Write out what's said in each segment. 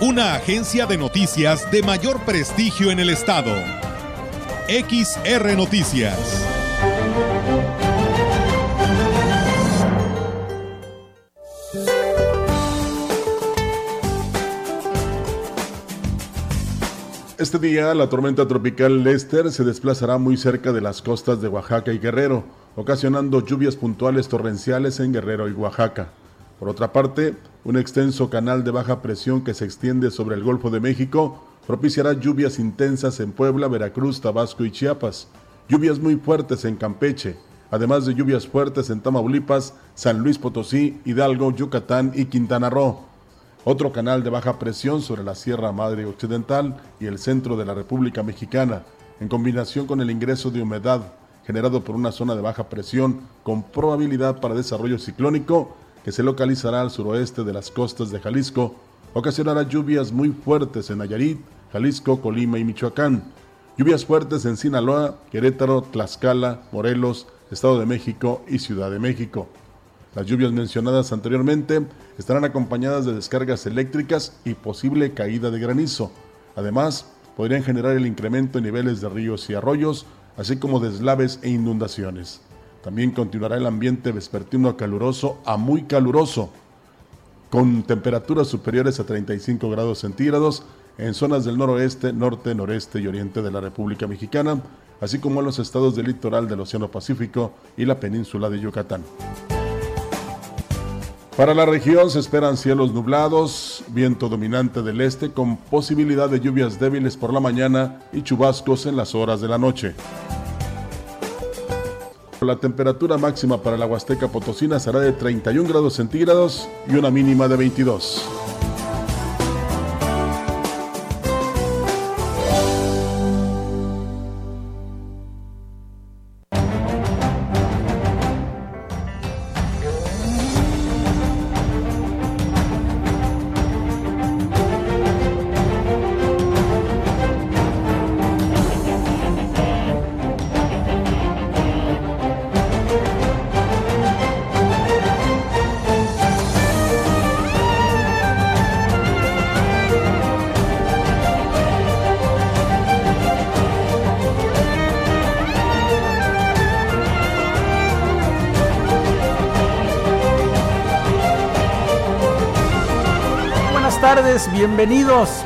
una agencia de noticias de mayor prestigio en el estado. XR Noticias. Este día la tormenta tropical Lester se desplazará muy cerca de las costas de Oaxaca y Guerrero, ocasionando lluvias puntuales torrenciales en Guerrero y Oaxaca. Por otra parte, un extenso canal de baja presión que se extiende sobre el Golfo de México propiciará lluvias intensas en Puebla, Veracruz, Tabasco y Chiapas, lluvias muy fuertes en Campeche, además de lluvias fuertes en Tamaulipas, San Luis Potosí, Hidalgo, Yucatán y Quintana Roo. Otro canal de baja presión sobre la Sierra Madre Occidental y el centro de la República Mexicana, en combinación con el ingreso de humedad generado por una zona de baja presión con probabilidad para desarrollo ciclónico, que se localizará al suroeste de las costas de Jalisco, ocasionará lluvias muy fuertes en Nayarit, Jalisco, Colima y Michoacán. Lluvias fuertes en Sinaloa, Querétaro, Tlaxcala, Morelos, Estado de México y Ciudad de México. Las lluvias mencionadas anteriormente estarán acompañadas de descargas eléctricas y posible caída de granizo. Además, podrían generar el incremento en niveles de ríos y arroyos, así como deslaves e inundaciones. También continuará el ambiente vespertino caluroso a muy caluroso, con temperaturas superiores a 35 grados centígrados en zonas del noroeste, norte, noreste y oriente de la República Mexicana, así como en los estados del litoral del Océano Pacífico y la península de Yucatán. Para la región se esperan cielos nublados, viento dominante del este con posibilidad de lluvias débiles por la mañana y chubascos en las horas de la noche. La temperatura máxima para la Huasteca Potosina será de 31 grados centígrados y una mínima de 22.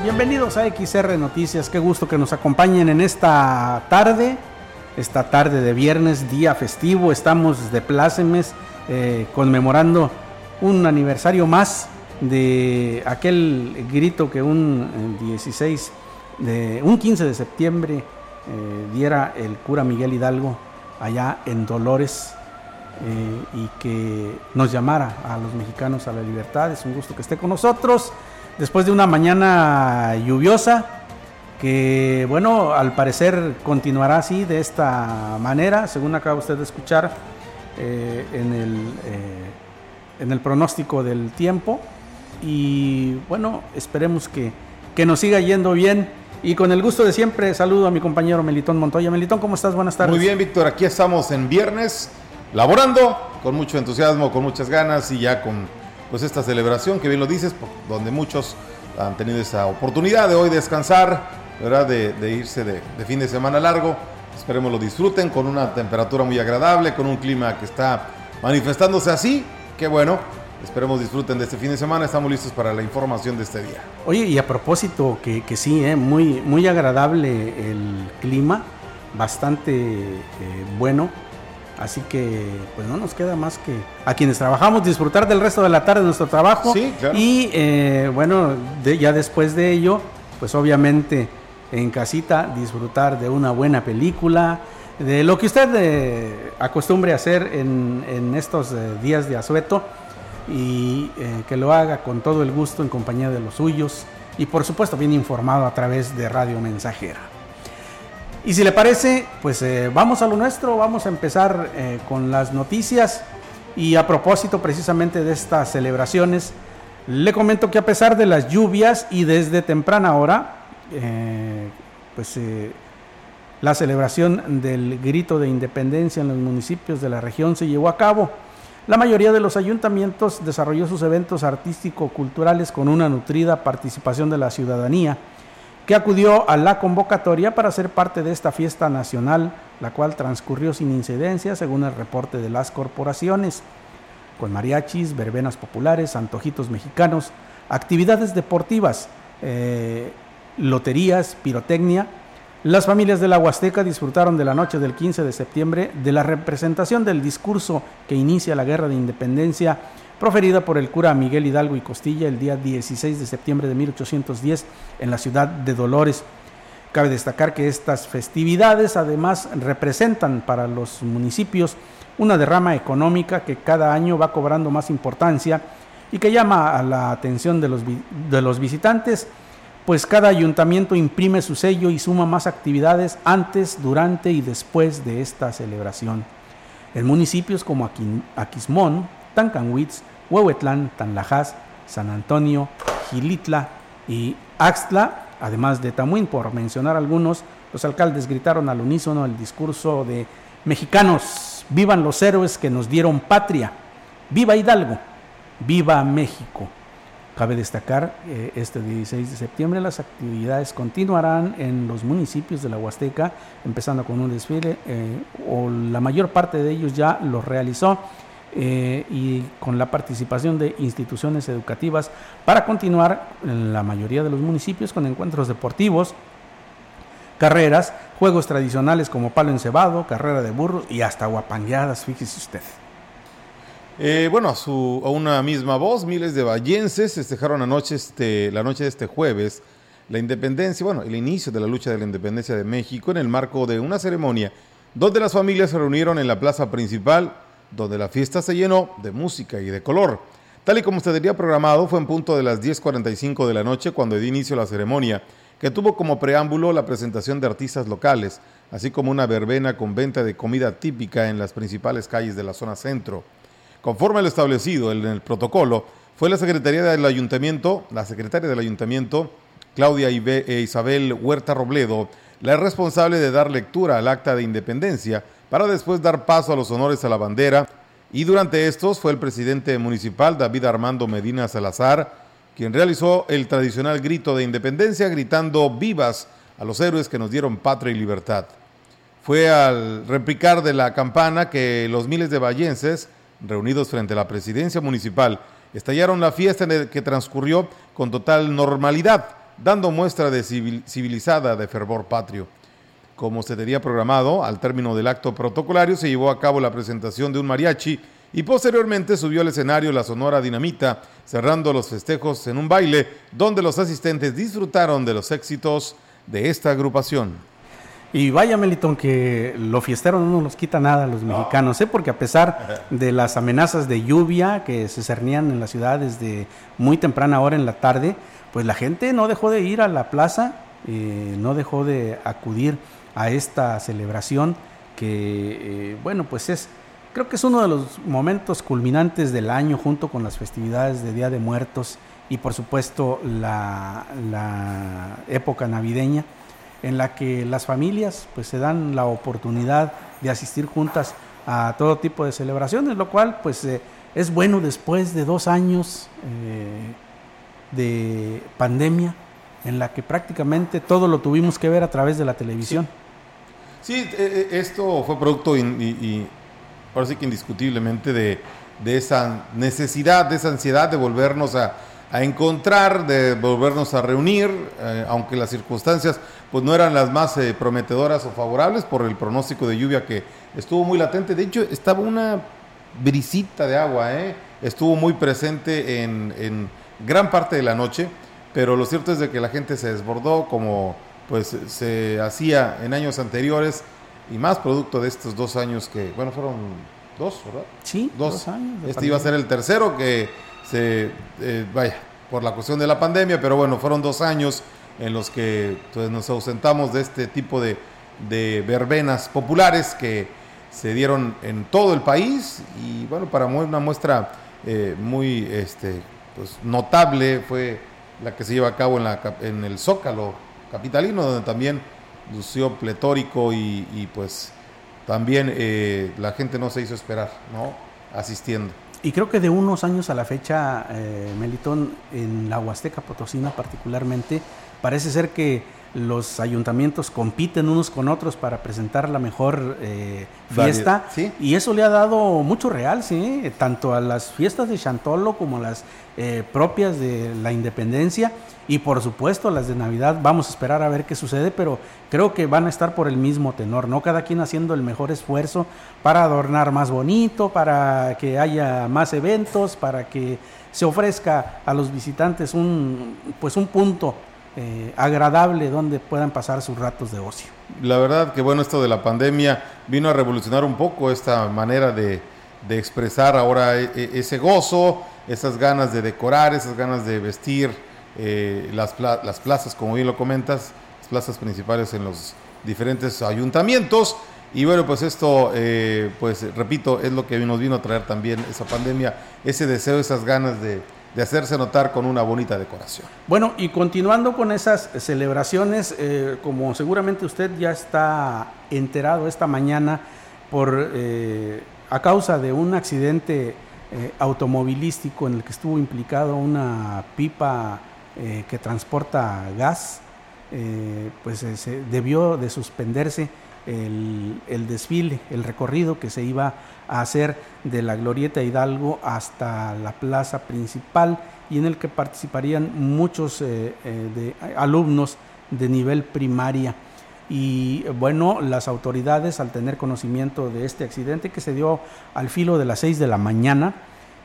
Bienvenidos, a XR Noticias. Qué gusto que nos acompañen en esta tarde, esta tarde de viernes, día festivo. Estamos de plácemes eh, conmemorando un aniversario más de aquel grito que un 16, eh, de, un 15 de septiembre eh, diera el cura Miguel Hidalgo allá en Dolores. y que nos llamara a los mexicanos a la libertad. Es un gusto que esté con nosotros después de una mañana lluviosa, que bueno, al parecer continuará así, de esta manera, según acaba usted de escuchar eh, en, el, eh, en el pronóstico del tiempo. Y bueno, esperemos que, que nos siga yendo bien. Y con el gusto de siempre, saludo a mi compañero Melitón Montoya. Melitón, ¿cómo estás? Buenas tardes. Muy bien, Víctor. Aquí estamos en viernes, laborando con mucho entusiasmo, con muchas ganas y ya con pues esta celebración que bien lo dices, donde muchos han tenido esa oportunidad de hoy descansar, ¿verdad? De, irse de, fin de semana largo. Esperemos lo disfruten con una temperatura muy agradable, con un clima que está manifestándose así. Qué bueno. Esperemos disfruten de este fin de semana. Estamos listos para la información de este día. Oye, y a propósito, que, sí, ¿eh? muy, muy agradable el clima, bastante eh, bueno Así que pues no nos queda más que a quienes trabajamos disfrutar del resto de la tarde de nuestro trabajo. Y eh, bueno, ya después de ello, pues obviamente en casita disfrutar de una buena película, de lo que usted eh, acostumbre a hacer en, estos eh, días de asueto y que lo haga con todo el gusto en compañía de los suyos, y por supuesto bien informado a través de Radio Mensajera. Y si le parece, pues eh, vamos a lo nuestro, vamos a empezar eh, con las noticias y a propósito precisamente de estas celebraciones, le comento que a pesar de las lluvias y desde temprana hora, eh, pues la celebración del grito de independencia en los municipios de la región se llevó a cabo. La mayoría de los ayuntamientos desarrolló sus eventos artístico-culturales con una nutrida participación de la ciudadanía, que acudió a la convocatoria para ser parte de esta fiesta nacional, la cual transcurrió sin incidencia según el reporte de las corporaciones, con mariachis, verbenas populares, antojitos mexicanos, actividades deportivas, eh, loterías, pirotecnia, las familias de la Huasteca disfrutaron de la noche del 15 de septiembre de la representación del discurso que inicia la guerra de independencia proferida por el cura Miguel Hidalgo y Costilla el día 16 de septiembre de 1810 en la ciudad de Dolores. Cabe destacar que estas festividades además representan para los municipios una derrama económica que cada año va cobrando más importancia y que llama a la atención de los, de los visitantes pues cada ayuntamiento imprime su sello y suma más actividades antes, durante y después de esta celebración. En municipios como Aquismón, Tancanwitz, Huehuetlán, Tanlajas, San Antonio, Gilitla y Axtla, además de Tamuín, por mencionar algunos, los alcaldes gritaron al unísono el discurso de mexicanos, vivan los héroes que nos dieron patria, viva Hidalgo, viva México. Cabe destacar, eh, este 16 de septiembre las actividades continuarán en los municipios de la Huasteca, empezando con un desfile, eh, o la mayor parte de ellos ya lo realizó, eh, y con la participación de instituciones educativas para continuar en la mayoría de los municipios con encuentros deportivos, carreras, juegos tradicionales como palo encebado, carrera de burros y hasta guapangueadas, fíjese usted. Eh, bueno, a, su, a una misma voz, miles de vallenses festejaron anoche este, la noche de este jueves la independencia, bueno, el inicio de la lucha de la independencia de México en el marco de una ceremonia donde las familias se reunieron en la plaza principal, donde la fiesta se llenó de música y de color. Tal y como se tenía programado, fue en punto de las 10.45 de la noche cuando dio inicio la ceremonia, que tuvo como preámbulo la presentación de artistas locales, así como una verbena con venta de comida típica en las principales calles de la zona centro. Conforme a lo establecido en el protocolo, fue la Secretaría del Ayuntamiento, la Secretaria del Ayuntamiento, Claudia Isabel Huerta Robledo, la responsable de dar lectura al acta de independencia para después dar paso a los honores a la bandera. Y durante estos fue el presidente municipal, David Armando Medina Salazar, quien realizó el tradicional grito de independencia gritando vivas a los héroes que nos dieron patria y libertad. Fue al replicar de la campana que los miles de vallenses reunidos frente a la presidencia municipal, estallaron la fiesta en que transcurrió con total normalidad, dando muestra de civilizada de fervor patrio. Como se tenía programado, al término del acto protocolario se llevó a cabo la presentación de un mariachi y posteriormente subió al escenario la Sonora Dinamita, cerrando los festejos en un baile donde los asistentes disfrutaron de los éxitos de esta agrupación. Y vaya, Melitón, que lo fiestero no nos quita nada a los mexicanos, ¿eh? porque a pesar de las amenazas de lluvia que se cernían en la ciudad desde muy temprana hora en la tarde, pues la gente no dejó de ir a la plaza, eh, no dejó de acudir a esta celebración que, eh, bueno, pues es, creo que es uno de los momentos culminantes del año junto con las festividades de Día de Muertos y por supuesto la, época navideña en la que las familias pues se dan la oportunidad de asistir juntas a todo tipo de celebraciones, lo cual pues eh, es bueno después de dos años eh, de pandemia en la que prácticamente todo lo tuvimos que ver a través de la televisión. Eh, esto fue producto y, ahora sí que indiscutiblemente de, de esa necesidad, de esa ansiedad de volvernos a, a encontrar, de volvernos a reunir, eh, aunque las circunstancias pues no eran las más eh, prometedoras o favorables por el pronóstico de lluvia que estuvo muy latente. De hecho, estaba una brisita de agua, ¿eh? estuvo muy presente en, gran parte de la noche, pero lo cierto es de que la gente se desbordó como pues se hacía en años anteriores y más producto de estos dos años que, bueno, fueron dos, ¿verdad? Sí, dos, años. Este iba a ser el tercero que se, eh, vaya, por la cuestión de la pandemia, pero bueno, fueron dos años en los que pues, nos ausentamos de este tipo de, de verbenas populares que se dieron en todo el país y bueno, para una muestra eh, muy este, pues, notable fue la que se lleva a cabo en, la, en el Zócalo capitalino, donde también lució pletórico y, pues también eh, la gente no se hizo esperar, ¿no? Asistiendo. Y creo que de unos años a la fecha, eh, Melitón, en la Huasteca Potosina particularmente, parece ser que los ayuntamientos compiten unos con otros para presentar la mejor eh, fiesta y eso le ha dado mucho real, sí, tanto a las fiestas de Chantolo como a las eh, propias de la Independencia y por supuesto las de Navidad. Vamos a esperar a ver qué sucede, pero creo que van a estar por el mismo tenor, ¿no? Cada quien haciendo el mejor esfuerzo para adornar más bonito, para que haya más eventos, para que se ofrezca a los visitantes un pues un punto eh, agradable donde puedan pasar sus ratos de ocio. La verdad que bueno, esto de la pandemia vino a revolucionar un poco esta manera de, expresar ahora e, e, ese gozo, esas ganas de decorar, esas ganas de vestir eh, las, las plazas, como bien lo comentas, las plazas principales en los diferentes ayuntamientos. Y bueno, pues esto, eh, pues repito, es lo que nos vino a traer también esa pandemia, ese deseo, esas ganas de, de hacerse notar con una bonita decoración. Bueno, y continuando con esas celebraciones, eh, como seguramente usted ya está enterado esta mañana por eh, a causa de un accidente eh, automovilístico en el que estuvo implicado una pipa que transporta gas, pues se debió de suspenderse el, desfile, el recorrido que se iba a hacer de la Glorieta Hidalgo hasta la plaza principal y en el que participarían muchos eh, eh, alumnos de nivel primaria. Y bueno, las autoridades al tener conocimiento de este accidente que se dio al filo de las 6 de la mañana,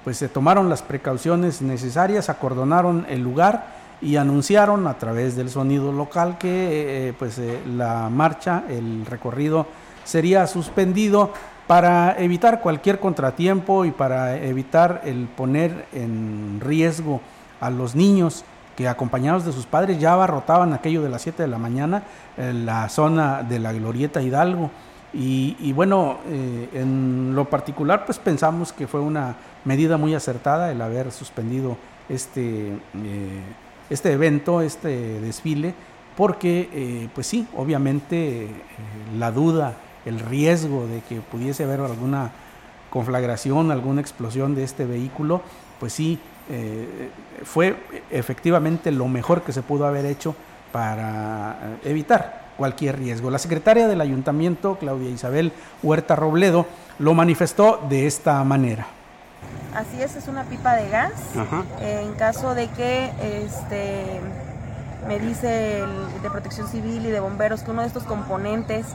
pues se tomaron las precauciones necesarias, acordonaron el lugar y anunciaron a través del sonido local que eh, pues la marcha, el recorrido sería suspendido para evitar cualquier contratiempo y para evitar el poner en riesgo a los niños que acompañados de sus padres ya abarrotaban aquello de las 7 de la mañana en la zona de la Glorieta Hidalgo. Y, bueno, eh, en lo particular pues pensamos que fue una medida muy acertada el haber suspendido este este evento, este desfile, porque eh, pues sí, obviamente eh, la duda, el riesgo de que pudiese haber alguna conflagración, alguna explosión de este vehículo, pues sí, eh, fue efectivamente lo mejor que se pudo haber hecho para evitar cualquier riesgo. La secretaria del ayuntamiento, Claudia Isabel Huerta Robledo, lo manifestó de esta manera. Así es, es una pipa de gas. en caso de que este me dice el de protección civil y de bomberos que uno de estos componentes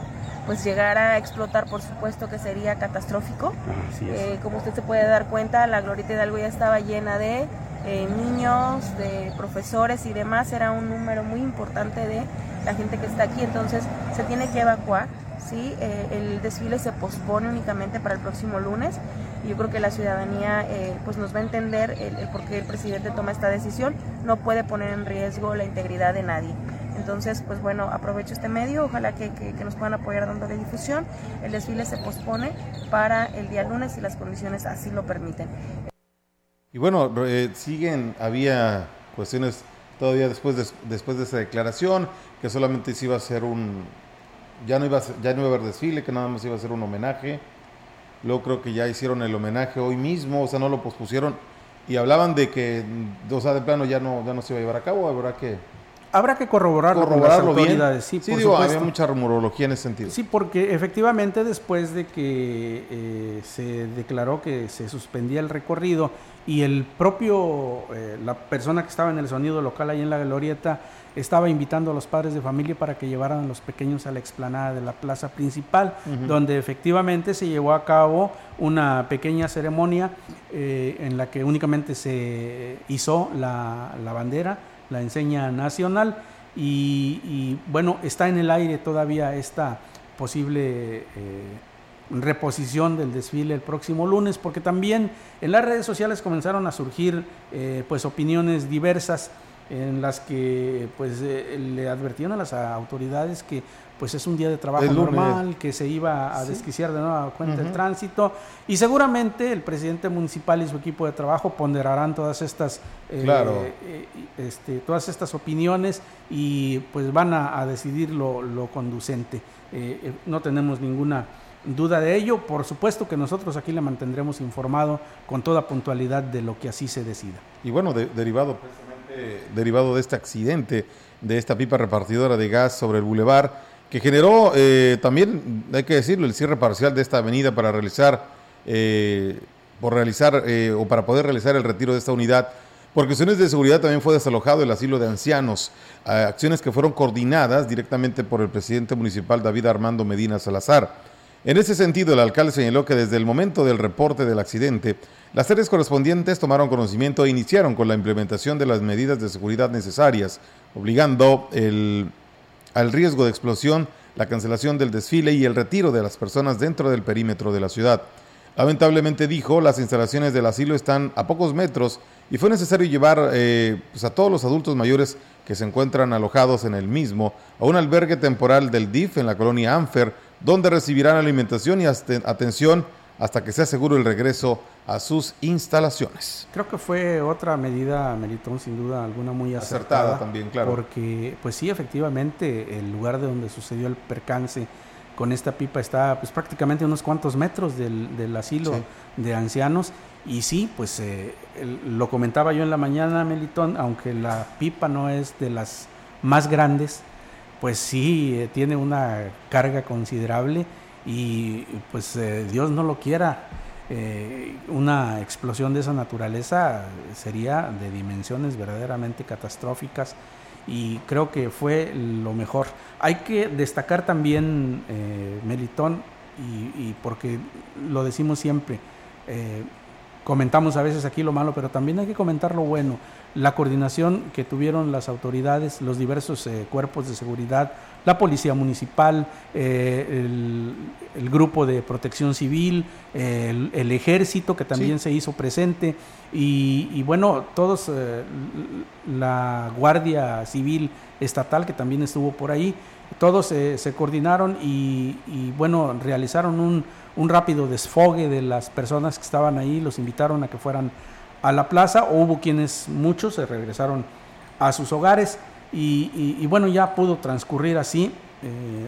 pues llegara a explotar, por supuesto que sería catastrófico. Eh, como usted se puede dar cuenta, la Glorieta Hidalgo ya estaba llena de eh, niños, de profesores y demás. Era un número muy importante de la gente que está aquí, entonces se tiene que evacuar. ¿sí? Eh, el desfile se pospone únicamente para el próximo lunes yo creo que la ciudadanía pues nos va a entender el, por qué el presidente toma esta decisión. No puede poner en riesgo la integridad de nadie. Entonces, pues bueno, aprovecho este medio, ojalá que, nos puedan apoyar dándole difusión. El desfile se pospone para el día lunes si las condiciones así lo permiten. Y bueno, eh, siguen, había cuestiones todavía después de, después de esa declaración, que solamente se iba a hacer un, ya no iba ya no iba a haber desfile, que nada más iba a ser un homenaje Luego creo que ya hicieron el homenaje hoy mismo, o sea, no lo pospusieron. Y hablaban de que, o sea, de plano ya no, ya no se iba a llevar a cabo, habrá que... Habrá que corroborarlo, corroborarlo con las Sí, sí digo, había mucha rumorología en ese sentido. Sí, porque efectivamente después de que eh, se declaró que se suspendía el recorrido y el propio, eh, la persona que estaba en el sonido local ahí en la glorieta, estaba invitando a los padres de familia para que llevaran a los pequeños a la explanada de la plaza principal, donde efectivamente se llevó a cabo una pequeña ceremonia eh, en la que únicamente se hizo la, bandera, la enseña nacional, y, bueno, está en el aire todavía esta posible... Eh, reposición del desfile el próximo lunes, porque también en las redes sociales comenzaron a surgir eh, pues opiniones diversas en las que pues eh, le advirtieron a las autoridades que pues es un día de trabajo normal, que se iba a desquiciar de nueva cuenta el tránsito y seguramente el presidente municipal y su equipo de trabajo ponderarán todas estas eh, este, todas estas opiniones y pues van a, decidir lo, lo conducente. no tenemos ninguna duda de ello. Por supuesto que nosotros aquí le mantendremos informado con toda puntualidad de lo que así se decida. Y bueno, derivado derivado de este accidente de esta pipa repartidora de gas sobre el bulevar, que generó eh, también, hay que decirlo, el cierre parcial de esta avenida para realizar, eh, por realizar eh, o para poder realizar el retiro de esta unidad. Por cuestiones de seguridad también fue desalojado el asilo de ancianos, acciones que fueron coordinadas directamente por el presidente municipal David Armando Medina Salazar. En ese sentido, el alcalde señaló que desde el momento del reporte del accidente, las áreas correspondientes tomaron conocimiento e iniciaron con la implementación de las medidas de seguridad necesarias, obligando al riesgo de explosión, la cancelación del desfile y el retiro de las personas dentro del perímetro de la ciudad. Lamentablemente dijo, las instalaciones del asilo están a pocos metros y fue necesario llevar eh, pues, a todos los adultos mayores que se encuentran alojados en el mismo a un albergue temporal del DIF en la colonia Anfer, donde recibirán alimentación y atención hasta que sea seguro el regreso a sus instalaciones. Creo que fue otra medida, Melitón, sin duda alguna muy acertada, también, claro. Porque, pues sí, efectivamente, el lugar de donde sucedió el percance con esta pipa está pues prácticamente unos cuantos metros del, asilo de ancianos y sí, pues eh, lo comentaba yo en la mañana, Melitón, aunque la pipa no es de las más grandes, pues sí, eh, tiene una carga considerable y pues eh, Dios no lo quiera, eh, una explosión de esa naturaleza sería de dimensiones verdaderamente catastróficas y creo que fue lo mejor. Hay que destacar también, Melitón, y, porque lo decimos siempre, comentamos a veces aquí lo malo, pero también hay que comentar lo bueno la coordinación que tuvieron las autoridades, los diversos eh, cuerpos de seguridad, la policía municipal, eh, el, grupo de protección civil, el, ejército que también se hizo presente. Y, bueno, todos, eh, la Guardia Civil Estatal que también estuvo por ahí, todos se coordinaron y, bueno, realizaron un, un rápido desfogue de las personas que estaban ahí, los invitaron a que fueran a la plaza, o hubo quienes, muchos, se regresaron a sus hogares y, bueno, ya pudo transcurrir así eh,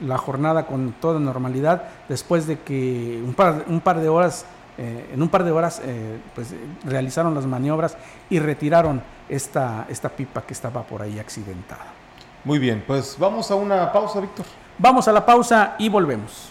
la jornada con toda normalidad después de que un par, un par de horas, eh, en un par de horas, eh, pues realizaron las maniobras y retiraron esta, esta pipa que estaba por ahí accidentada. Muy bien, pues vamos a una pausa, Víctor. Vamos a la pausa y volvemos.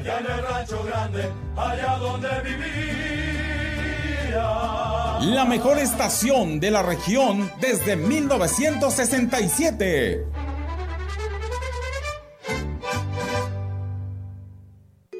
allá en el rancho grande, allá donde vivía. La mejor estación de la región desde 1967.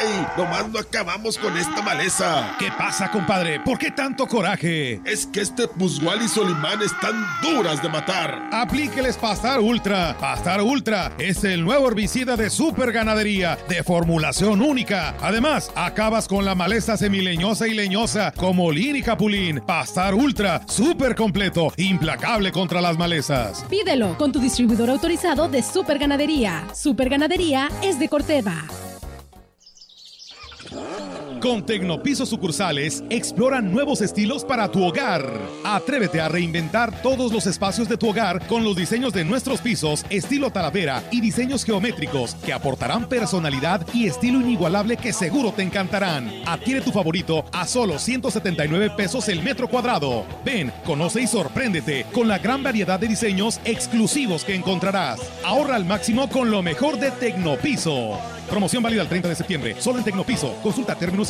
¡Ay! Nomás no acabamos con esta maleza. ¿Qué pasa, compadre? ¿Por qué tanto coraje? Es que este Pusgual y Solimán están duras de matar. Aplíqueles Pastar Ultra. Pastar Ultra es el nuevo herbicida de super ganadería, de formulación única. Además, acabas con la maleza semileñosa y leñosa, como lin y capulín. Pastar Ultra, súper completo, implacable contra las malezas. Pídelo con tu distribuidor autorizado de super ganadería. Super ganadería es de Corteva. Ah! Con Tecnopiso sucursales, explora nuevos estilos para tu hogar. Atrévete a reinventar todos los espacios de tu hogar con los diseños de nuestros pisos, estilo talavera y diseños geométricos que aportarán personalidad y estilo inigualable que seguro te encantarán. Adquiere tu favorito a solo 179 pesos el metro cuadrado. Ven, conoce y sorpréndete con la gran variedad de diseños exclusivos que encontrarás. Ahorra al máximo con lo mejor de Tecnopiso. Promoción válida el 30 de septiembre, solo en Tecnopiso. Consulta términos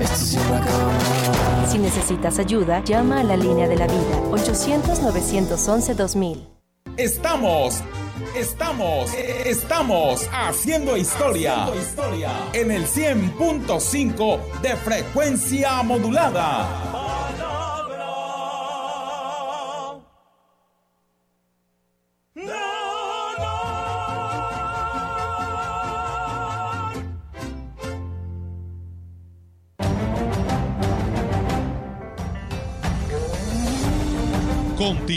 Esto siempre acaba mal. Si necesitas ayuda, llama a la línea de la vida 800-911-2000. Estamos, estamos, estamos haciendo historia, en el 100.5 de frecuencia modulada.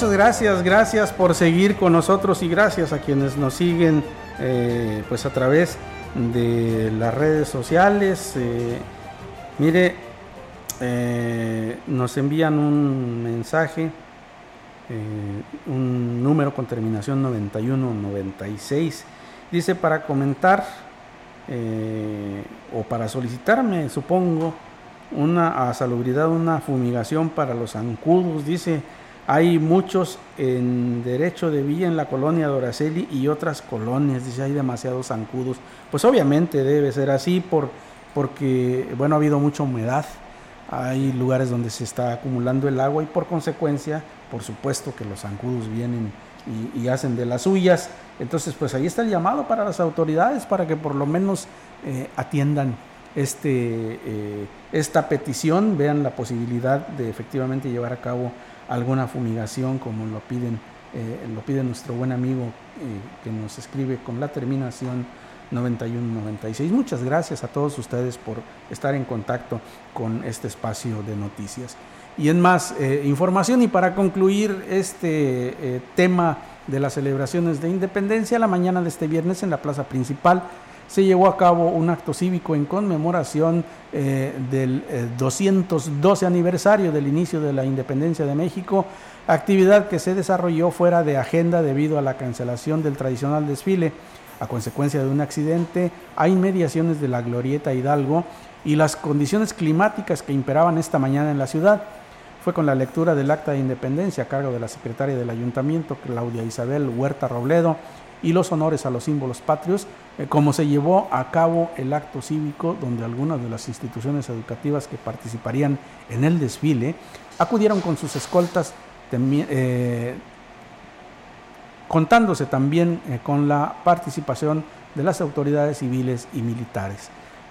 Muchas gracias, gracias por seguir con nosotros y gracias a quienes nos siguen eh, pues a través de las redes sociales. Eh, mire, eh, nos envían un mensaje, un número con terminación 9196. Dice para comentar o para solicitarme, supongo, una a salubridad, una fumigación para los zancudos. Dice hay muchos en derecho de villa en la colonia Doraceli y otras colonias, dice, hay demasiados zancudos. Pues obviamente debe ser así por, porque, bueno, ha habido mucha humedad, hay lugares donde se está acumulando el agua y por consecuencia, por supuesto que los zancudos vienen y, hacen de las suyas. Entonces, pues ahí está el llamado para las autoridades para que por lo menos eh, atiendan este, eh, esta petición, vean la posibilidad de efectivamente llevar a cabo alguna fumigación como lo piden eh, lo pide nuestro buen amigo eh, que nos escribe con la terminación 9196. Muchas gracias a todos ustedes por estar en contacto con este espacio de noticias. Y en más eh, información y para concluir este tema de las celebraciones de independencia, la mañana de este viernes en la plaza principal se llevó a cabo un acto cívico en conmemoración eh, del 212 eh, aniversario del inicio de la independencia de México, actividad que se desarrolló fuera de agenda debido a la cancelación del tradicional desfile a consecuencia de un accidente a inmediaciones de la Glorieta Hidalgo y las condiciones climáticas que imperaban esta mañana en la ciudad. Fue con la lectura del acta de independencia a cargo de la secretaria del ayuntamiento, Claudia Isabel Huerta Robledo, y los honores a los símbolos patrios, eh, como se llevó a cabo el acto cívico donde algunas de las instituciones educativas que participarían en el desfile acudieron con sus escoltas, eh, contándose también eh, con la participación de las autoridades civiles y militares.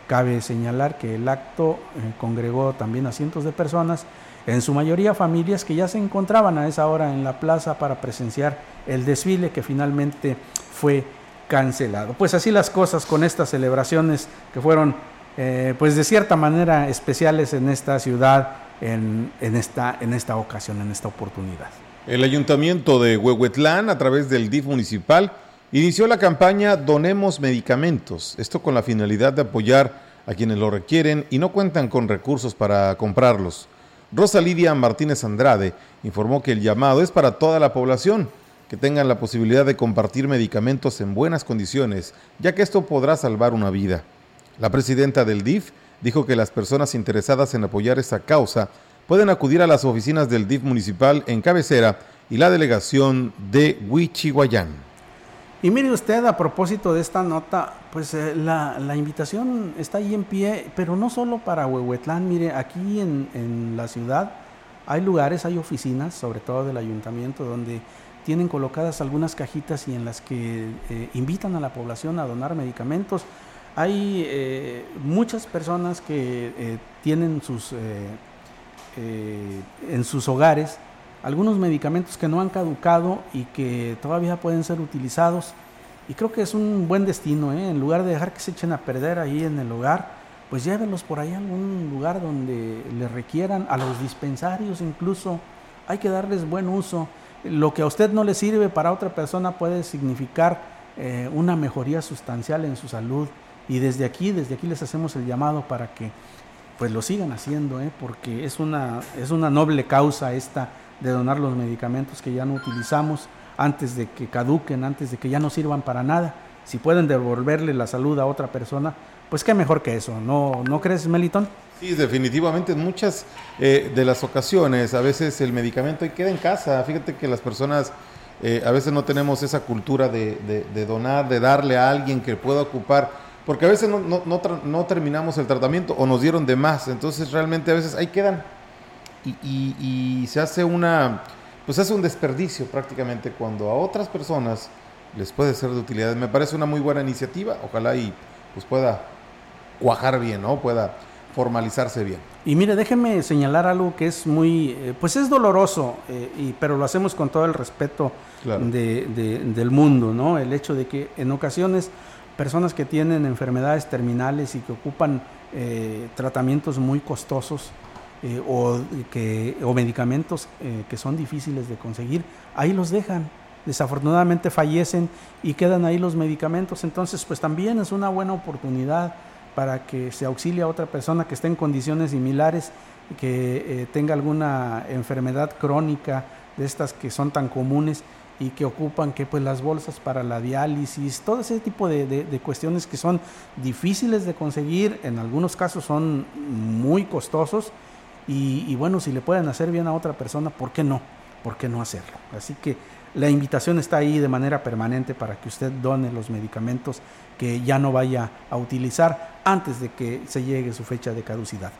Cabe señalar que el acto congregó también a cientos de personas, en su mayoría familias que ya se encontraban a esa hora en la plaza para presenciar el desfile que finalmente fue cancelado. Pues así las cosas con estas celebraciones que fueron eh, pues de cierta manera especiales en esta ciudad en, esta, en esta ocasión, en esta oportunidad. El ayuntamiento de Huehuetlán, a través del DIF municipal, inició la campaña Donemos Medicamentos, esto con la finalidad de apoyar a quienes lo requieren y no cuentan con recursos para comprarlos. Rosa Lidia Martínez Andrade informó que el llamado es para toda la población, que tengan la posibilidad de compartir medicamentos en buenas condiciones, ya que esto podrá salvar una vida. La presidenta del DIF dijo que las personas interesadas en apoyar esta causa pueden acudir a las oficinas del DIF municipal en cabecera y la delegación de Huichihuayán. Y mire usted, a propósito de esta nota, pues eh, la, invitación está ahí en pie, pero no solo para Huehuetlán, mire, aquí en, la ciudad hay lugares, hay oficinas, sobre todo del ayuntamiento, donde tienen colocadas algunas cajitas y en las que eh, invitan a la población a donar medicamentos. Hay eh, muchas personas que tienen sus en sus hogares algunos medicamentos que no han caducado y que todavía pueden ser utilizados. Y creo que es un buen destino, ¿eh? en lugar de dejar que se echen a perder ahí en el hogar, pues llévenlos por ahí a algún lugar donde les requieran, a los dispensarios incluso. Hay que darles buen uso. Lo que a usted no le sirve para otra persona puede significar eh, una mejoría sustancial en su salud. Y desde aquí, desde aquí les hacemos el llamado para que pues lo sigan haciendo, ¿eh? porque es una, es una noble causa esta de donar los medicamentos que ya no utilizamos antes de que caduquen, antes de que ya no sirvan para nada. Si pueden devolverle la salud a otra persona, pues qué mejor que eso, ¿no, ¿no crees, Meliton? Sí, definitivamente en muchas eh, de las ocasiones, a veces el medicamento queda en casa. Fíjate que las personas eh, a veces no tenemos esa cultura de, de donar, de darle a alguien que pueda ocupar porque a veces no, no, no, terminamos el tratamiento o nos dieron de más, entonces realmente a veces ahí quedan y, y, se hace una, pues hace un desperdicio prácticamente cuando a otras personas les puede ser de utilidad. Me parece una muy buena iniciativa, ojalá y pues pueda cuajar bien, ¿no? Pueda formalizarse bien. Y mire, déjeme señalar algo que es muy, eh, pues es doloroso, eh, y, pero lo hacemos con todo el respeto de, del mundo, ¿no? El hecho de que en ocasiones personas que tienen enfermedades terminales y que ocupan eh, tratamientos muy costosos eh, o, que, o medicamentos eh, que son difíciles de conseguir, ahí los dejan. Desafortunadamente fallecen y quedan ahí los medicamentos. Entonces, pues también es una buena oportunidad para que se auxilie a otra persona que esté en condiciones similares, que tenga alguna enfermedad crónica de estas que son tan comunes y que ocupan que pues las bolsas para la diálisis, todo ese tipo de, cuestiones que son difíciles de conseguir, en algunos casos son muy costosos y, bueno, si le pueden hacer bien a otra persona, ¿por qué no? ¿Por qué no hacerlo? Así que la invitación está ahí de manera permanente para que usted done los medicamentos que ya no vaya a utilizar antes de que se llegue su fecha de caducidad.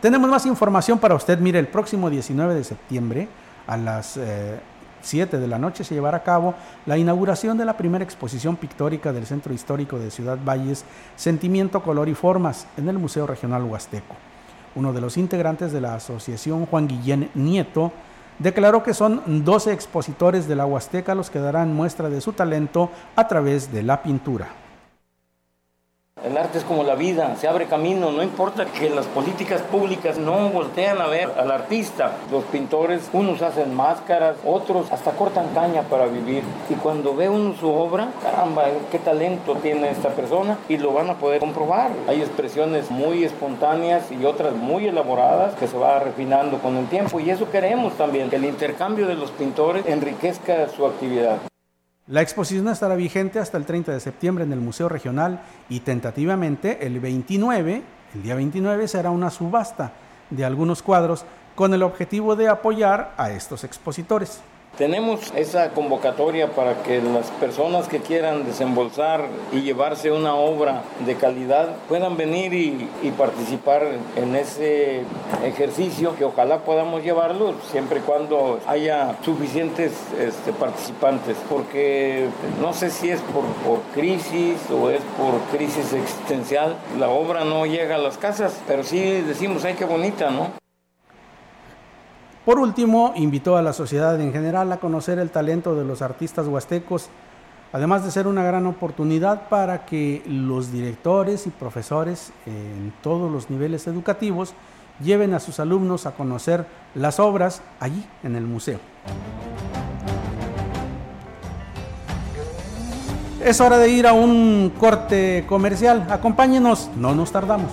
Tenemos más información para usted. Mire, el próximo 19 de septiembre a las eh, 7 de la noche se llevará a cabo la inauguración de la primera exposición pictórica del Centro Histórico de Ciudad Valles, Sentimiento, Color y Formas, en el Museo Regional Huasteco. Uno de los integrantes de la asociación, Juan Guillén Nieto, declaró que son 12 expositores de la Huasteca los que darán muestra de su talento a través de la pintura. El arte es como la vida, se abre camino, no importa que las políticas públicas no voltean a ver al artista. Los pintores, unos hacen máscaras, otros hasta cortan caña para vivir. Y cuando ve uno su obra, caramba, qué talento tiene esta persona y lo van a poder comprobar. Hay expresiones muy espontáneas y otras muy elaboradas que se va refinando con el tiempo y eso queremos también, que el intercambio de los pintores enriquezca su actividad. La exposición estará vigente hasta el 30 de septiembre en el Museo Regional y tentativamente el 29, el día 29 será una subasta de algunos cuadros con el objetivo de apoyar a estos expositores. Tenemos esa convocatoria para que las personas que quieran desembolsar y llevarse una obra de calidad puedan venir y, participar en ese ejercicio que ojalá podamos llevarlo siempre y cuando haya suficientes este, participantes porque no sé si es por, por crisis o es por crisis existencial la obra no llega a las casas pero sí decimos ay qué bonita no por último, invitó a la sociedad en general a conocer el talento de los artistas huastecos además de ser una gran oportunidad para que los directores y profesores en todos los niveles educativos lleven a sus alumnos a conocer las obras allí en el museo. Es hora de ir a un corte comercial. Acompáñenos, no nos tardamos.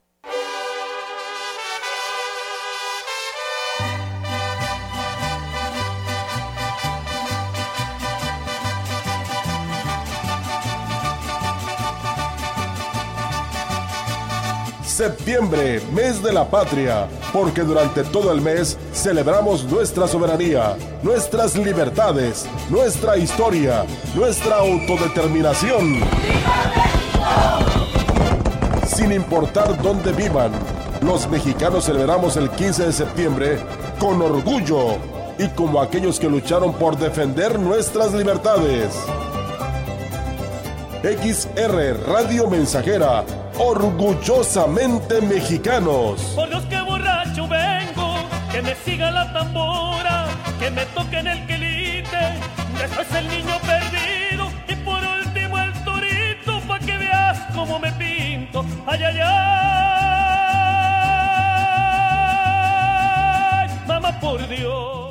Septiembre, mes de la patria, porque durante todo el mes celebramos nuestra soberanía, nuestras libertades, nuestra historia, nuestra autodeterminación. Sin importar dónde vivan, los mexicanos celebramos el 15 de septiembre con orgullo y como aquellos que lucharon por defender nuestras libertades. XR Radio Mensajera orgullosamente mexicanos. Por los que borracho vengo, que me siga la tambora, que me toquen el quelite, después el niño perdido y por último el torito pa' que veas cómo me pinto. Ay, ay, ay, mamá por Dios.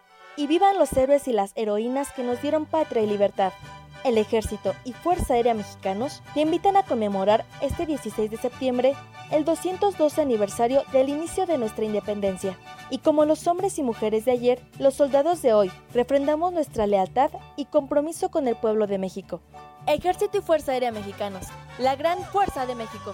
Y vivan los héroes y las heroínas que nos dieron patria y libertad. El Ejército y Fuerza Aérea Mexicanos te invitan a conmemorar este 16 de septiembre el 212 aniversario del inicio de nuestra independencia. Y como los hombres y mujeres de ayer, los soldados de hoy refrendamos nuestra lealtad y compromiso con el pueblo de México. Ejército y Fuerza Aérea Mexicanos, la gran fuerza de México.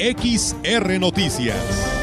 XR Noticias.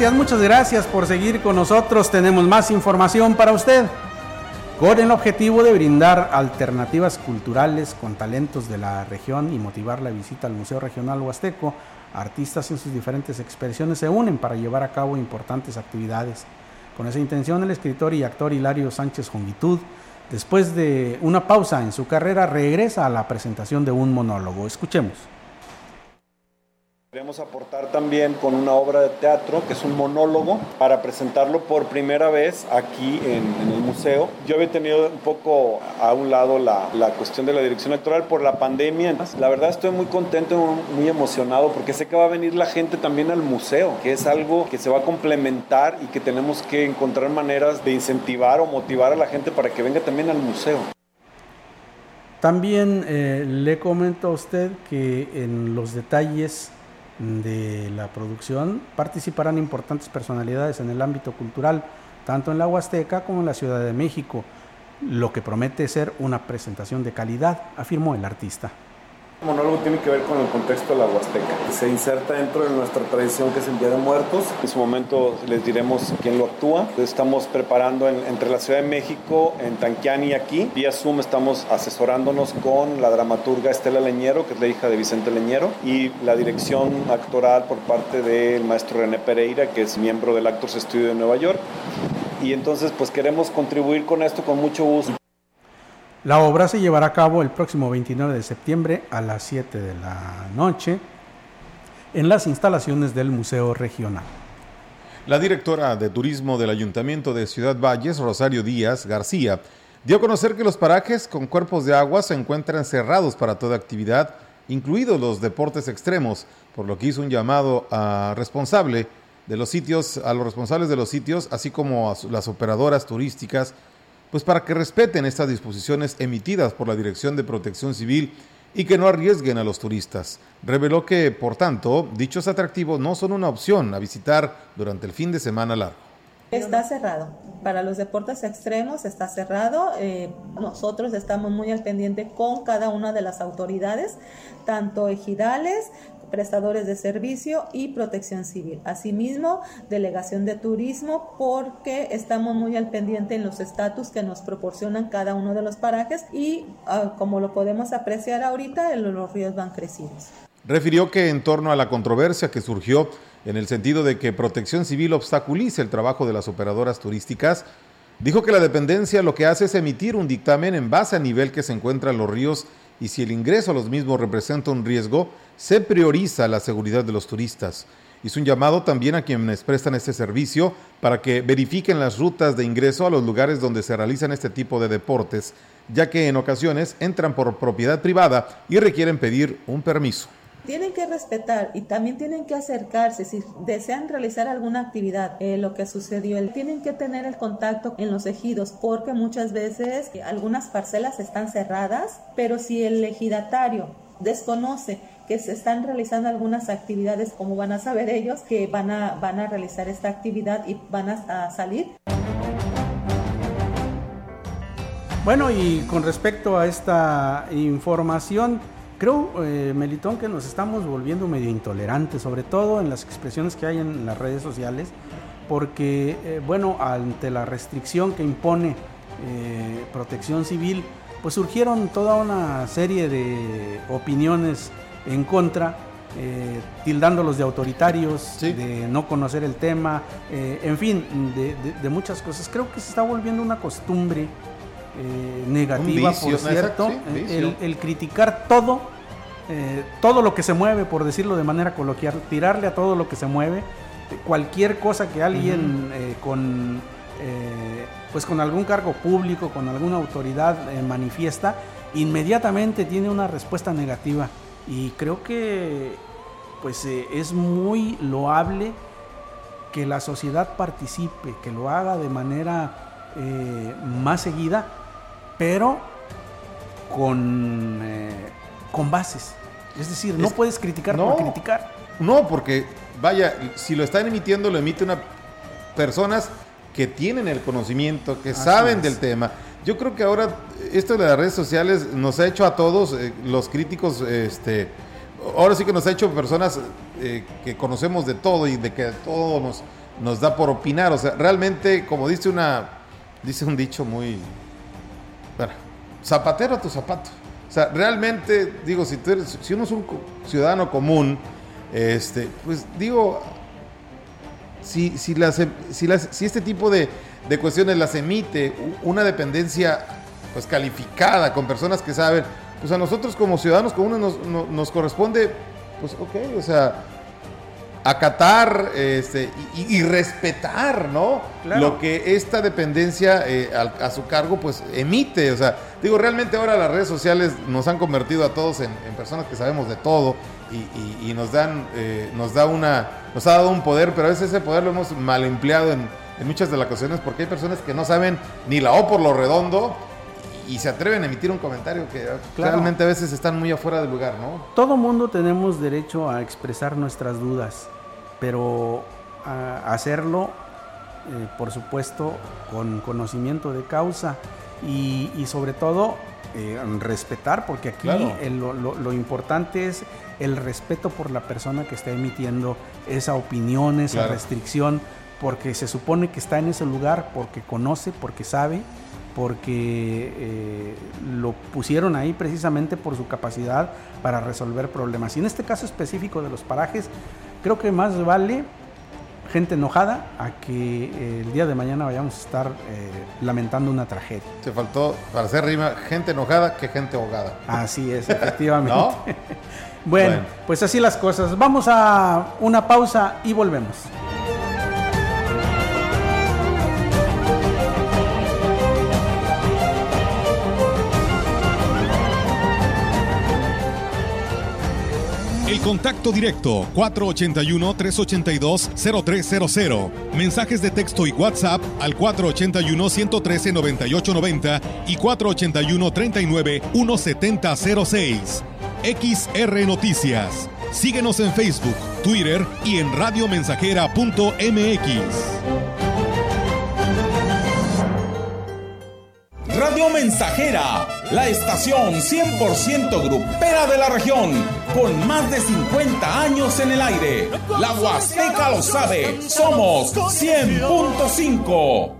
Muchas gracias por seguir con nosotros. Tenemos más información para usted. Con el objetivo de brindar alternativas culturales con talentos de la región y motivar la visita al Museo Regional Huasteco, artistas en sus diferentes expresiones se unen para llevar a cabo importantes actividades. Con esa intención, el escritor y actor Hilario Sánchez Jongitud, después de una pausa en su carrera, regresa a la presentación de un monólogo. Escuchemos. Queremos aportar también con una obra de teatro, que es un monólogo, para presentarlo por primera vez aquí en, el museo. Yo había tenido un poco a un lado la, la, cuestión de la dirección electoral por la pandemia. La verdad estoy muy contento, muy emocionado, porque sé que va a venir la gente también al museo, que es algo que se va a complementar y que tenemos que encontrar maneras de incentivar o motivar a la gente para que venga también al museo. También eh, le comento a usted que en los detalles de la producción participarán importantes personalidades en el ámbito cultural, tanto en la Huasteca como en la Ciudad de México, lo que promete ser una presentación de calidad, afirmó el artista. Monólogo tiene que ver con el contexto de la Huasteca. Se inserta dentro de nuestra tradición que es el Día de Muertos. En su momento les diremos quién lo actúa. Estamos preparando en, entre la Ciudad de México, en Tanquiani y aquí. Vía Zoom estamos asesorándonos con la dramaturga Estela Leñero, que es la hija de Vicente Leñero, y la dirección actoral por parte del maestro René Pereira, que es miembro del Actors Studio de Nueva York. Y entonces pues queremos contribuir con esto con mucho gusto. La obra se llevará a cabo el próximo 29 de septiembre a las 7 de la noche en las instalaciones del Museo Regional. La directora de Turismo del Ayuntamiento de Ciudad Valles, Rosario Díaz García, dio a conocer que los parajes con cuerpos de agua se encuentran cerrados para toda actividad, incluidos los deportes extremos, por lo que hizo un llamado a responsable de los sitios, a los responsables de los sitios, así como a las operadoras turísticas, pues para que respeten estas disposiciones emitidas por la Dirección de Protección Civil y que no arriesguen a los turistas. Reveló que, por tanto, dichos atractivos no son una opción a visitar durante el fin de semana largo. Está cerrado. Para los deportes extremos está cerrado. Eh, nosotros estamos muy al pendiente con cada una de las autoridades, tanto ejidales prestadores de servicio y protección civil. Asimismo, delegación de turismo porque estamos muy al pendiente en los estatus que nos proporcionan cada uno de los parajes y uh, como lo podemos apreciar ahorita, los ríos van crecidos. Refirió que en torno a la controversia que surgió en el sentido de que protección civil obstaculice el trabajo de las operadoras turísticas, dijo que la dependencia lo que hace es emitir un dictamen en base a nivel que se encuentran los ríos y si el ingreso a los mismos representa un riesgo, se prioriza la seguridad de los turistas. Hizo un llamado también a quienes prestan este servicio para que verifiquen las rutas de ingreso a los lugares donde se realizan este tipo de deportes, ya que en ocasiones entran por propiedad privada y requieren pedir un permiso tienen que respetar y también tienen que acercarse si desean realizar alguna actividad, eh, lo que sucedió, tienen que tener el contacto en los ejidos porque muchas veces algunas parcelas están cerradas, pero si el ejidatario desconoce que se están realizando algunas actividades, como van a saber ellos que van a, van a realizar esta actividad y van a, salir. Bueno, y con respecto a esta información, creo, eh, Melitón, que nos estamos volviendo medio intolerantes, sobre todo en las expresiones que hay en las redes sociales, porque, eh, bueno, ante la restricción que impone eh, protección civil, pues surgieron toda una serie de opiniones en contra, eh, tildándolos de autoritarios, de no conocer el tema, eh, en fin, de, de- de muchas cosas. Creo que se está volviendo una costumbre eh, negativa, Un vicio, por cierto, exacto, sí, vicio. el, el criticar todo, todo lo que se mueve, por decirlo de manera coloquial, tirarle a todo lo que se mueve, cualquier cosa que alguien eh, con pues con algún cargo público, con alguna autoridad manifiesta, inmediatamente tiene una respuesta negativa. Y creo que pues eh, es muy loable que la sociedad participe, que lo haga de manera eh, más seguida, pero con, eh, con bases. Es decir, no Es- puedes criticar no. por criticar. No, porque vaya, si lo están emitiendo, lo emite una personas que tienen el conocimiento, que Así saben es. del tema. Yo creo que ahora esto de las redes sociales nos ha hecho a todos eh, los críticos, este, ahora sí que nos ha hecho personas eh, que conocemos de todo y de que todo nos, da por opinar. O sea, realmente, como dice una, dice un dicho muy, bueno, zapatero a tu zapato. O sea, realmente, digo, si, tú eres, si uno es un ciudadano común, este, pues digo, si, si, las, si, las- si este tipo de, de cuestiones las emite una dependencia pues calificada con personas que saben, pues a nosotros como ciudadanos comunes nos, no- nos corresponde, pues ok, o sea, acatar este, y, y respetar, ¿no? Claro. Lo que esta dependencia eh, a, su cargo, pues emite. O sea, digo, realmente ahora las redes sociales nos han convertido a todos en, en personas que sabemos de todo y, y- y nos dan, eh, nos da una, nos ha dado un poder, pero a veces ese poder lo hemos mal empleado en, en muchas de las ocasiones porque hay personas que no saben ni la O por lo redondo y, se atreven a emitir un comentario que Claro. realmente a veces están muy afuera del lugar, ¿no? Todo mundo tenemos derecho a expresar nuestras dudas, pero a hacerlo, eh, por supuesto, con conocimiento de causa y, y sobre todo eh, respetar, porque aquí Claro. el- lo, lo- lo importante es el respeto por la persona que está emitiendo esa opinión, esa Claro. restricción, porque se supone que está en ese lugar, porque conoce, porque sabe, porque eh, lo pusieron ahí precisamente por su capacidad para resolver problemas. Y en este caso específico de los parajes, creo que más vale gente enojada a que eh, el día de mañana vayamos a estar eh, lamentando una tragedia. Se faltó, para hacer rima, gente enojada que gente ahogada. Así es, efectivamente. ¿No? bueno, Bueno. pues así las cosas. Vamos a una pausa y volvemos. El contacto directo 481-382-0300. Mensajes de texto y WhatsApp al 481-113-9890 y 481-39-1706. XR Noticias. Síguenos en Facebook, Twitter y en radiomensajera.mx. Radio Mensajera, la estación 100% grupera de la región, con más de 50 años en el aire. La Huasteca lo sabe, somos 100.5.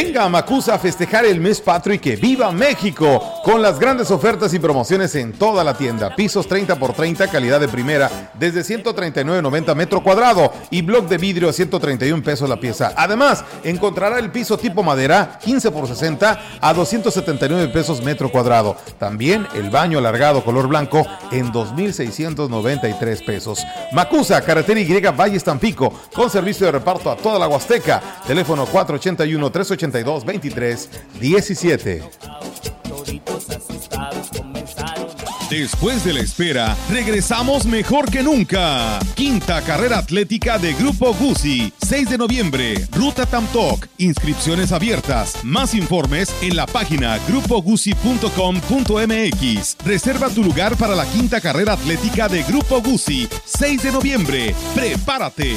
Venga a Macusa a festejar el mes patrio y que viva México con las grandes ofertas y promociones en toda la tienda. Pisos 30 por 30, calidad de primera, desde 139.90 metro cuadrado y bloc de vidrio a 131 pesos la pieza. Además, encontrará el piso tipo madera 15 por 60 a 279 pesos metro cuadrado. También el baño alargado color blanco en 2.693 pesos. Macusa, carretera Y, Valle Tampico, con servicio de reparto a toda la Huasteca. Teléfono 481-382-2317. Después de la espera, regresamos mejor que nunca. Quinta carrera atlética de Grupo Guzzi, 6 de noviembre, Ruta Tamtoc. Inscripciones abiertas. Más informes en la página grupoguzzi.com.mx. Reserva tu lugar para la quinta carrera atlética de Grupo Guzzi, 6 de noviembre. ¡Prepárate!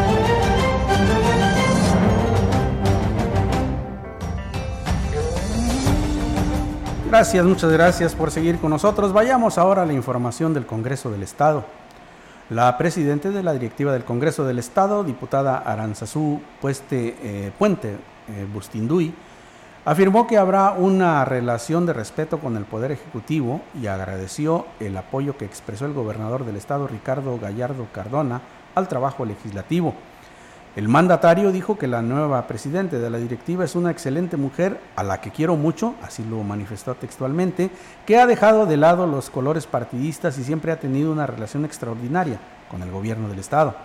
Gracias, muchas gracias por seguir con nosotros. Vayamos ahora a la información del Congreso del Estado. La presidenta de la directiva del Congreso del Estado, diputada Aranzazú Pueste, eh, Puente eh, Bustinduy, afirmó que habrá una relación de respeto con el Poder Ejecutivo y agradeció el apoyo que expresó el gobernador del Estado, Ricardo Gallardo Cardona, al trabajo legislativo. El mandatario dijo que la nueva presidenta de la directiva es una excelente mujer a la que quiero mucho, así lo manifestó textualmente, que ha dejado de lado los colores partidistas y siempre ha tenido una relación extraordinaria con el gobierno del Estado.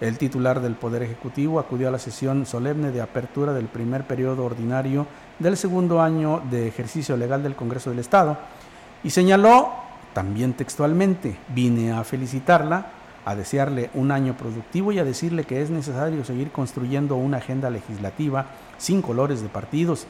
El titular del Poder Ejecutivo acudió a la sesión solemne de apertura del primer periodo ordinario del segundo año de ejercicio legal del Congreso del Estado y señaló, también textualmente, vine a felicitarla a desearle un año productivo y a decirle que es necesario seguir construyendo una agenda legislativa sin colores de partidos.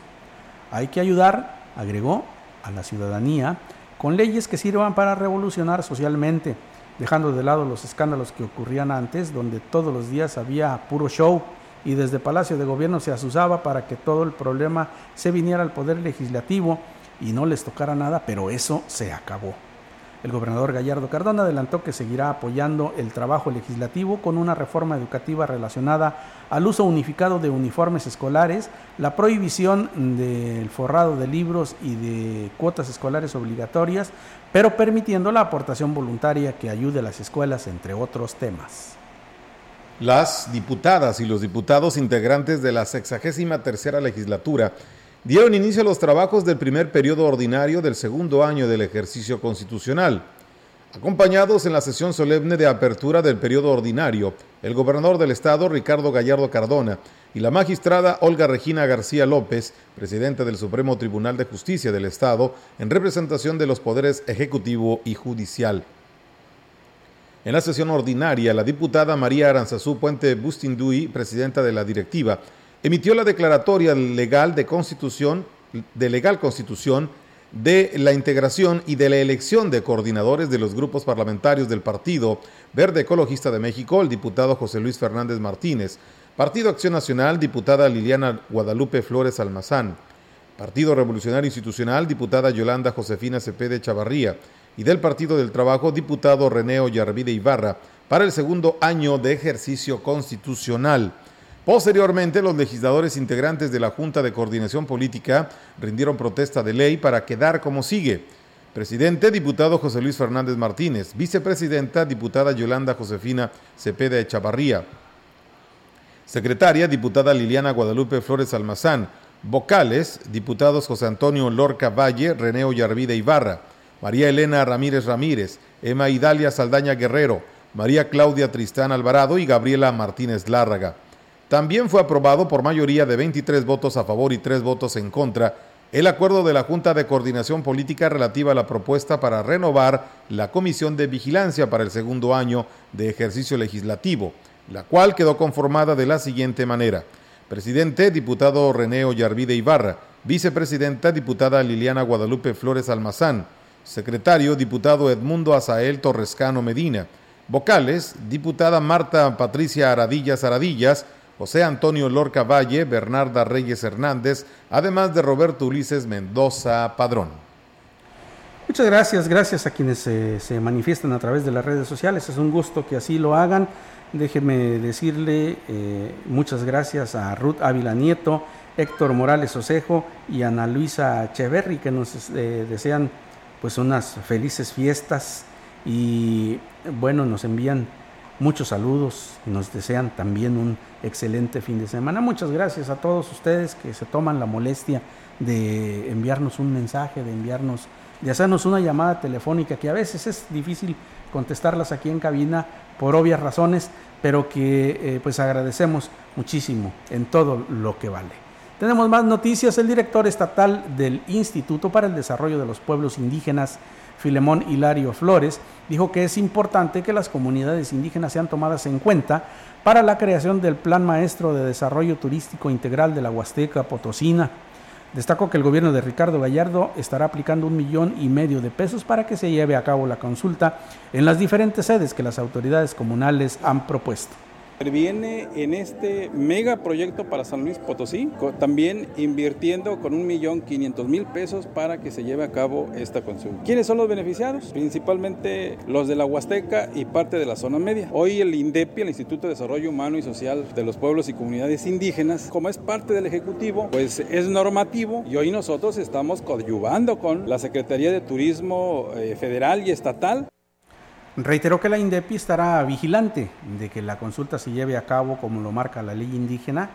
Hay que ayudar, agregó, a la ciudadanía con leyes que sirvan para revolucionar socialmente, dejando de lado los escándalos que ocurrían antes, donde todos los días había puro show y desde Palacio de Gobierno se asusaba para que todo el problema se viniera al Poder Legislativo y no les tocara nada, pero eso se acabó. El gobernador Gallardo Cardona adelantó que seguirá apoyando el trabajo legislativo con una reforma educativa relacionada al uso unificado de uniformes escolares, la prohibición del forrado de libros y de cuotas escolares obligatorias, pero permitiendo la aportación voluntaria que ayude a las escuelas, entre otros temas. Las diputadas y los diputados integrantes de la sexagésima tercera legislatura dieron inicio a los trabajos del primer periodo ordinario del segundo año del ejercicio constitucional. Acompañados en la sesión solemne de apertura del periodo ordinario, el gobernador del estado, Ricardo Gallardo Cardona, y la magistrada Olga Regina García López, presidenta del Supremo Tribunal de Justicia del Estado, en representación de los poderes ejecutivo y judicial. En la sesión ordinaria, la diputada María Aranzazú Puente Bustinduy, presidenta de la directiva, emitió la declaratoria legal de constitución, de legal constitución de la integración y de la elección de coordinadores de los grupos parlamentarios del Partido Verde Ecologista de México, el diputado José Luis Fernández Martínez, Partido Acción Nacional, diputada Liliana Guadalupe Flores Almazán, Partido Revolucionario Institucional, diputada Yolanda Josefina Cepede Chavarría, y del Partido del Trabajo, diputado Reneo Yarvide Ibarra, para el segundo año de ejercicio constitucional. Posteriormente, los legisladores integrantes de la Junta de Coordinación Política rindieron protesta de ley para quedar como sigue. Presidente, diputado José Luis Fernández Martínez. Vicepresidenta, diputada Yolanda Josefina Cepeda Echavarría. Secretaria, diputada Liliana Guadalupe Flores Almazán. Vocales, diputados José Antonio Lorca Valle, Reneo Yarvide Ibarra. María Elena Ramírez Ramírez, Emma Idalia Saldaña Guerrero, María Claudia Tristán Alvarado y Gabriela Martínez Lárraga. También fue aprobado por mayoría de 23 votos a favor y 3 votos en contra el acuerdo de la Junta de Coordinación Política relativa a la propuesta para renovar la Comisión de Vigilancia para el segundo año de ejercicio legislativo, la cual quedó conformada de la siguiente manera. Presidente, diputado René Ollarvide Ibarra. Vicepresidenta, diputada Liliana Guadalupe Flores Almazán. Secretario, diputado Edmundo Azael Torrescano Medina. Vocales, diputada Marta Patricia Aradillas Aradillas, José Antonio Lorca Valle, Bernarda Reyes Hernández, además de Roberto Ulises Mendoza Padrón. Muchas gracias, gracias a quienes se manifiestan a través de las redes sociales. Es un gusto que así lo hagan. Déjeme decirle eh, muchas gracias a Ruth Ávila Nieto, Héctor Morales Osejo y Ana Luisa Cheverry que nos eh, desean pues unas felices fiestas y bueno, nos envían muchos saludos y nos desean también un excelente fin de semana. Muchas gracias a todos ustedes que se toman la molestia de enviarnos un mensaje, de enviarnos, de hacernos una llamada telefónica, que a veces es difícil contestarlas aquí en cabina por obvias razones, pero que eh, pues agradecemos muchísimo en todo lo que vale. Tenemos más noticias. El director estatal del Instituto para el Desarrollo de los Pueblos Indígenas, Filemón Hilario Flores, dijo que es importante que las comunidades indígenas sean tomadas en cuenta para la creación del Plan Maestro de Desarrollo Turístico Integral de la Huasteca Potosina. Destaco que el gobierno de Ricardo Gallardo estará aplicando un millón y medio de pesos para que se lleve a cabo la consulta en las diferentes sedes que las autoridades comunales han propuesto. Viene en este megaproyecto para San Luis Potosí, también invirtiendo con un millón quinientos mil pesos para que se lleve a cabo esta consulta. ¿Quiénes son los beneficiados? Principalmente los de la Huasteca y parte de la zona media. Hoy el INDEPI, el Instituto de Desarrollo Humano y Social de los Pueblos y Comunidades Indígenas, como es parte del Ejecutivo, pues es normativo y hoy nosotros estamos coadyuvando con la Secretaría de Turismo eh, Federal y Estatal Reiteró que la INDEPI estará vigilante de que la consulta se lleve a cabo como lo marca la ley indígena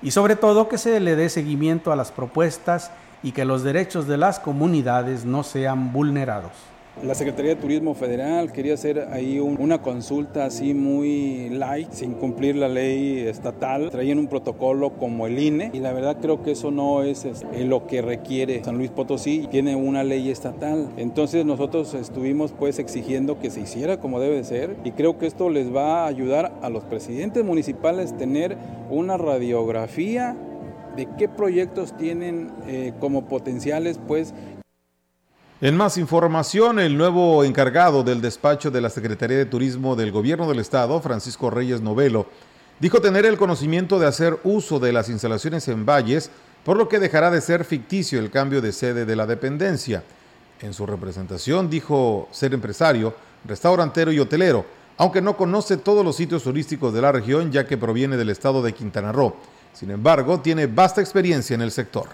y sobre todo que se le dé seguimiento a las propuestas y que los derechos de las comunidades no sean vulnerados. La Secretaría de Turismo Federal quería hacer ahí una consulta así muy light, sin cumplir la ley estatal. Traían un protocolo como el INE y la verdad creo que eso no es, lo que requiere San Luis Potosí. Tiene una ley estatal. Entonces nosotros estuvimos pues exigiendo que se hiciera como debe de ser y creo que esto les va a ayudar a los presidentes municipales tener una radiografía de qué proyectos tienen eh, como potenciales pues en más información, el nuevo encargado del despacho de la Secretaría de Turismo del Gobierno del Estado, Francisco Reyes Novelo, dijo tener el conocimiento de hacer uso de las instalaciones en valles, por lo que dejará de ser ficticio el cambio de sede de la dependencia. En su representación dijo ser empresario, restaurantero y hotelero, aunque no conoce todos los sitios turísticos de la región ya que proviene del estado de Quintana Roo. Sin embargo, tiene vasta experiencia en el sector.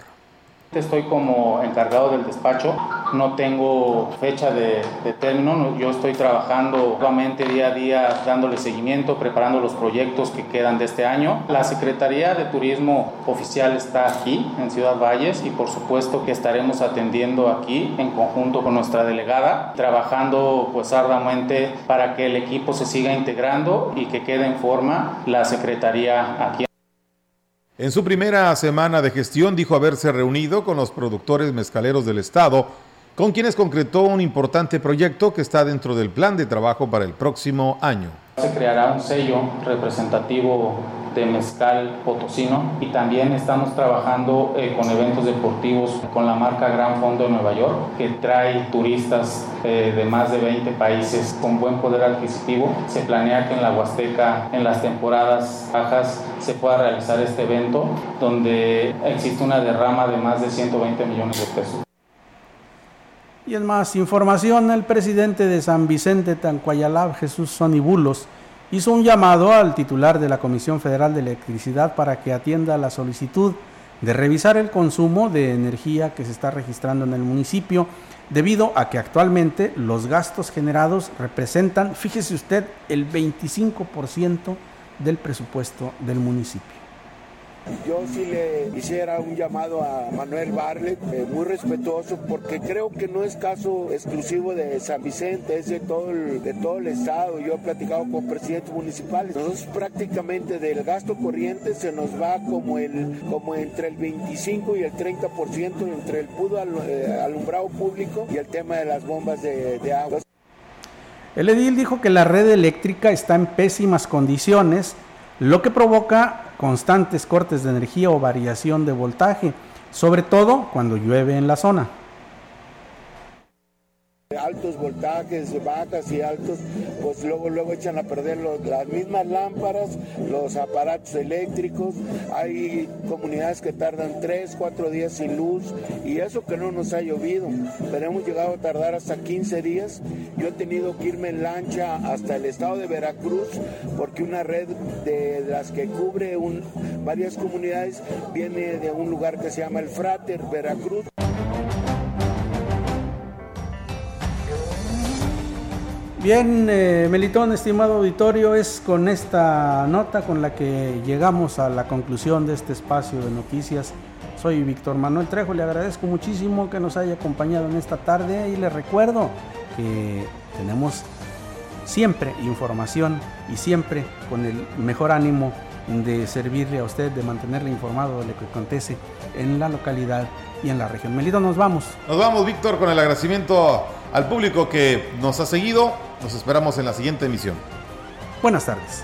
Estoy como encargado del despacho, no tengo fecha de, término, yo estoy trabajando nuevamente día a día dándole seguimiento, preparando los proyectos que quedan de este año. La Secretaría de Turismo Oficial está aquí en Ciudad Valles y por supuesto que estaremos atendiendo aquí en conjunto con nuestra delegada, trabajando pues arduamente para que el equipo se siga integrando y que quede en forma la Secretaría aquí. En su primera semana de gestión dijo haberse reunido con los productores mezcaleros del Estado, con quienes concretó un importante proyecto que está dentro del plan de trabajo para el próximo año. Se creará un sello representativo mezcal potosino y también estamos trabajando eh, con eventos deportivos con la marca Gran Fondo de Nueva York que trae turistas eh, de más de 20 países con buen poder adquisitivo. Se planea que en la Huasteca en las temporadas bajas se pueda realizar este evento donde existe una derrama de más de 120 millones de pesos. Y en más información, el presidente de San Vicente Tancuayalab, Jesús Sonibulos, hizo un llamado al titular de la Comisión Federal de Electricidad para que atienda la solicitud de revisar el consumo de energía que se está registrando en el municipio, debido a que actualmente los gastos generados representan, fíjese usted, el 25% del presupuesto del municipio. Yo sí le hiciera un llamado a Manuel Barlet, eh, muy respetuoso, porque creo que no es caso exclusivo de San Vicente, es de todo el, de todo el estado. Yo he platicado con presidentes municipales. Nosotros prácticamente del gasto corriente se nos va como, el, como entre el 25 y el 30% entre el pudo eh, alumbrado público y el tema de las bombas de, de agua. El edil dijo que la red eléctrica está en pésimas condiciones, lo que provoca constantes cortes de energía o variación de voltaje, sobre todo cuando llueve en la zona altos voltajes, bajas y altos, pues luego luego echan a perder las mismas lámparas, los aparatos eléctricos. Hay comunidades que tardan 3, 4 días sin luz y eso que no nos ha llovido, pero hemos llegado a tardar hasta 15 días. Yo he tenido que irme en lancha hasta el estado de Veracruz porque una red de las que cubre varias comunidades viene de un lugar que se llama el Frater, Veracruz. Bien, eh, Melitón, estimado auditorio, es con esta nota con la que llegamos a la conclusión de este espacio de noticias. Soy Víctor Manuel Trejo, le agradezco muchísimo que nos haya acompañado en esta tarde y le recuerdo que tenemos siempre información y siempre con el mejor ánimo de servirle a usted, de mantenerle informado de lo que acontece en la localidad y en la región. Melitón, nos vamos. Nos vamos, Víctor, con el agradecimiento al público que nos ha seguido. Nos esperamos en la siguiente emisión. Buenas tardes.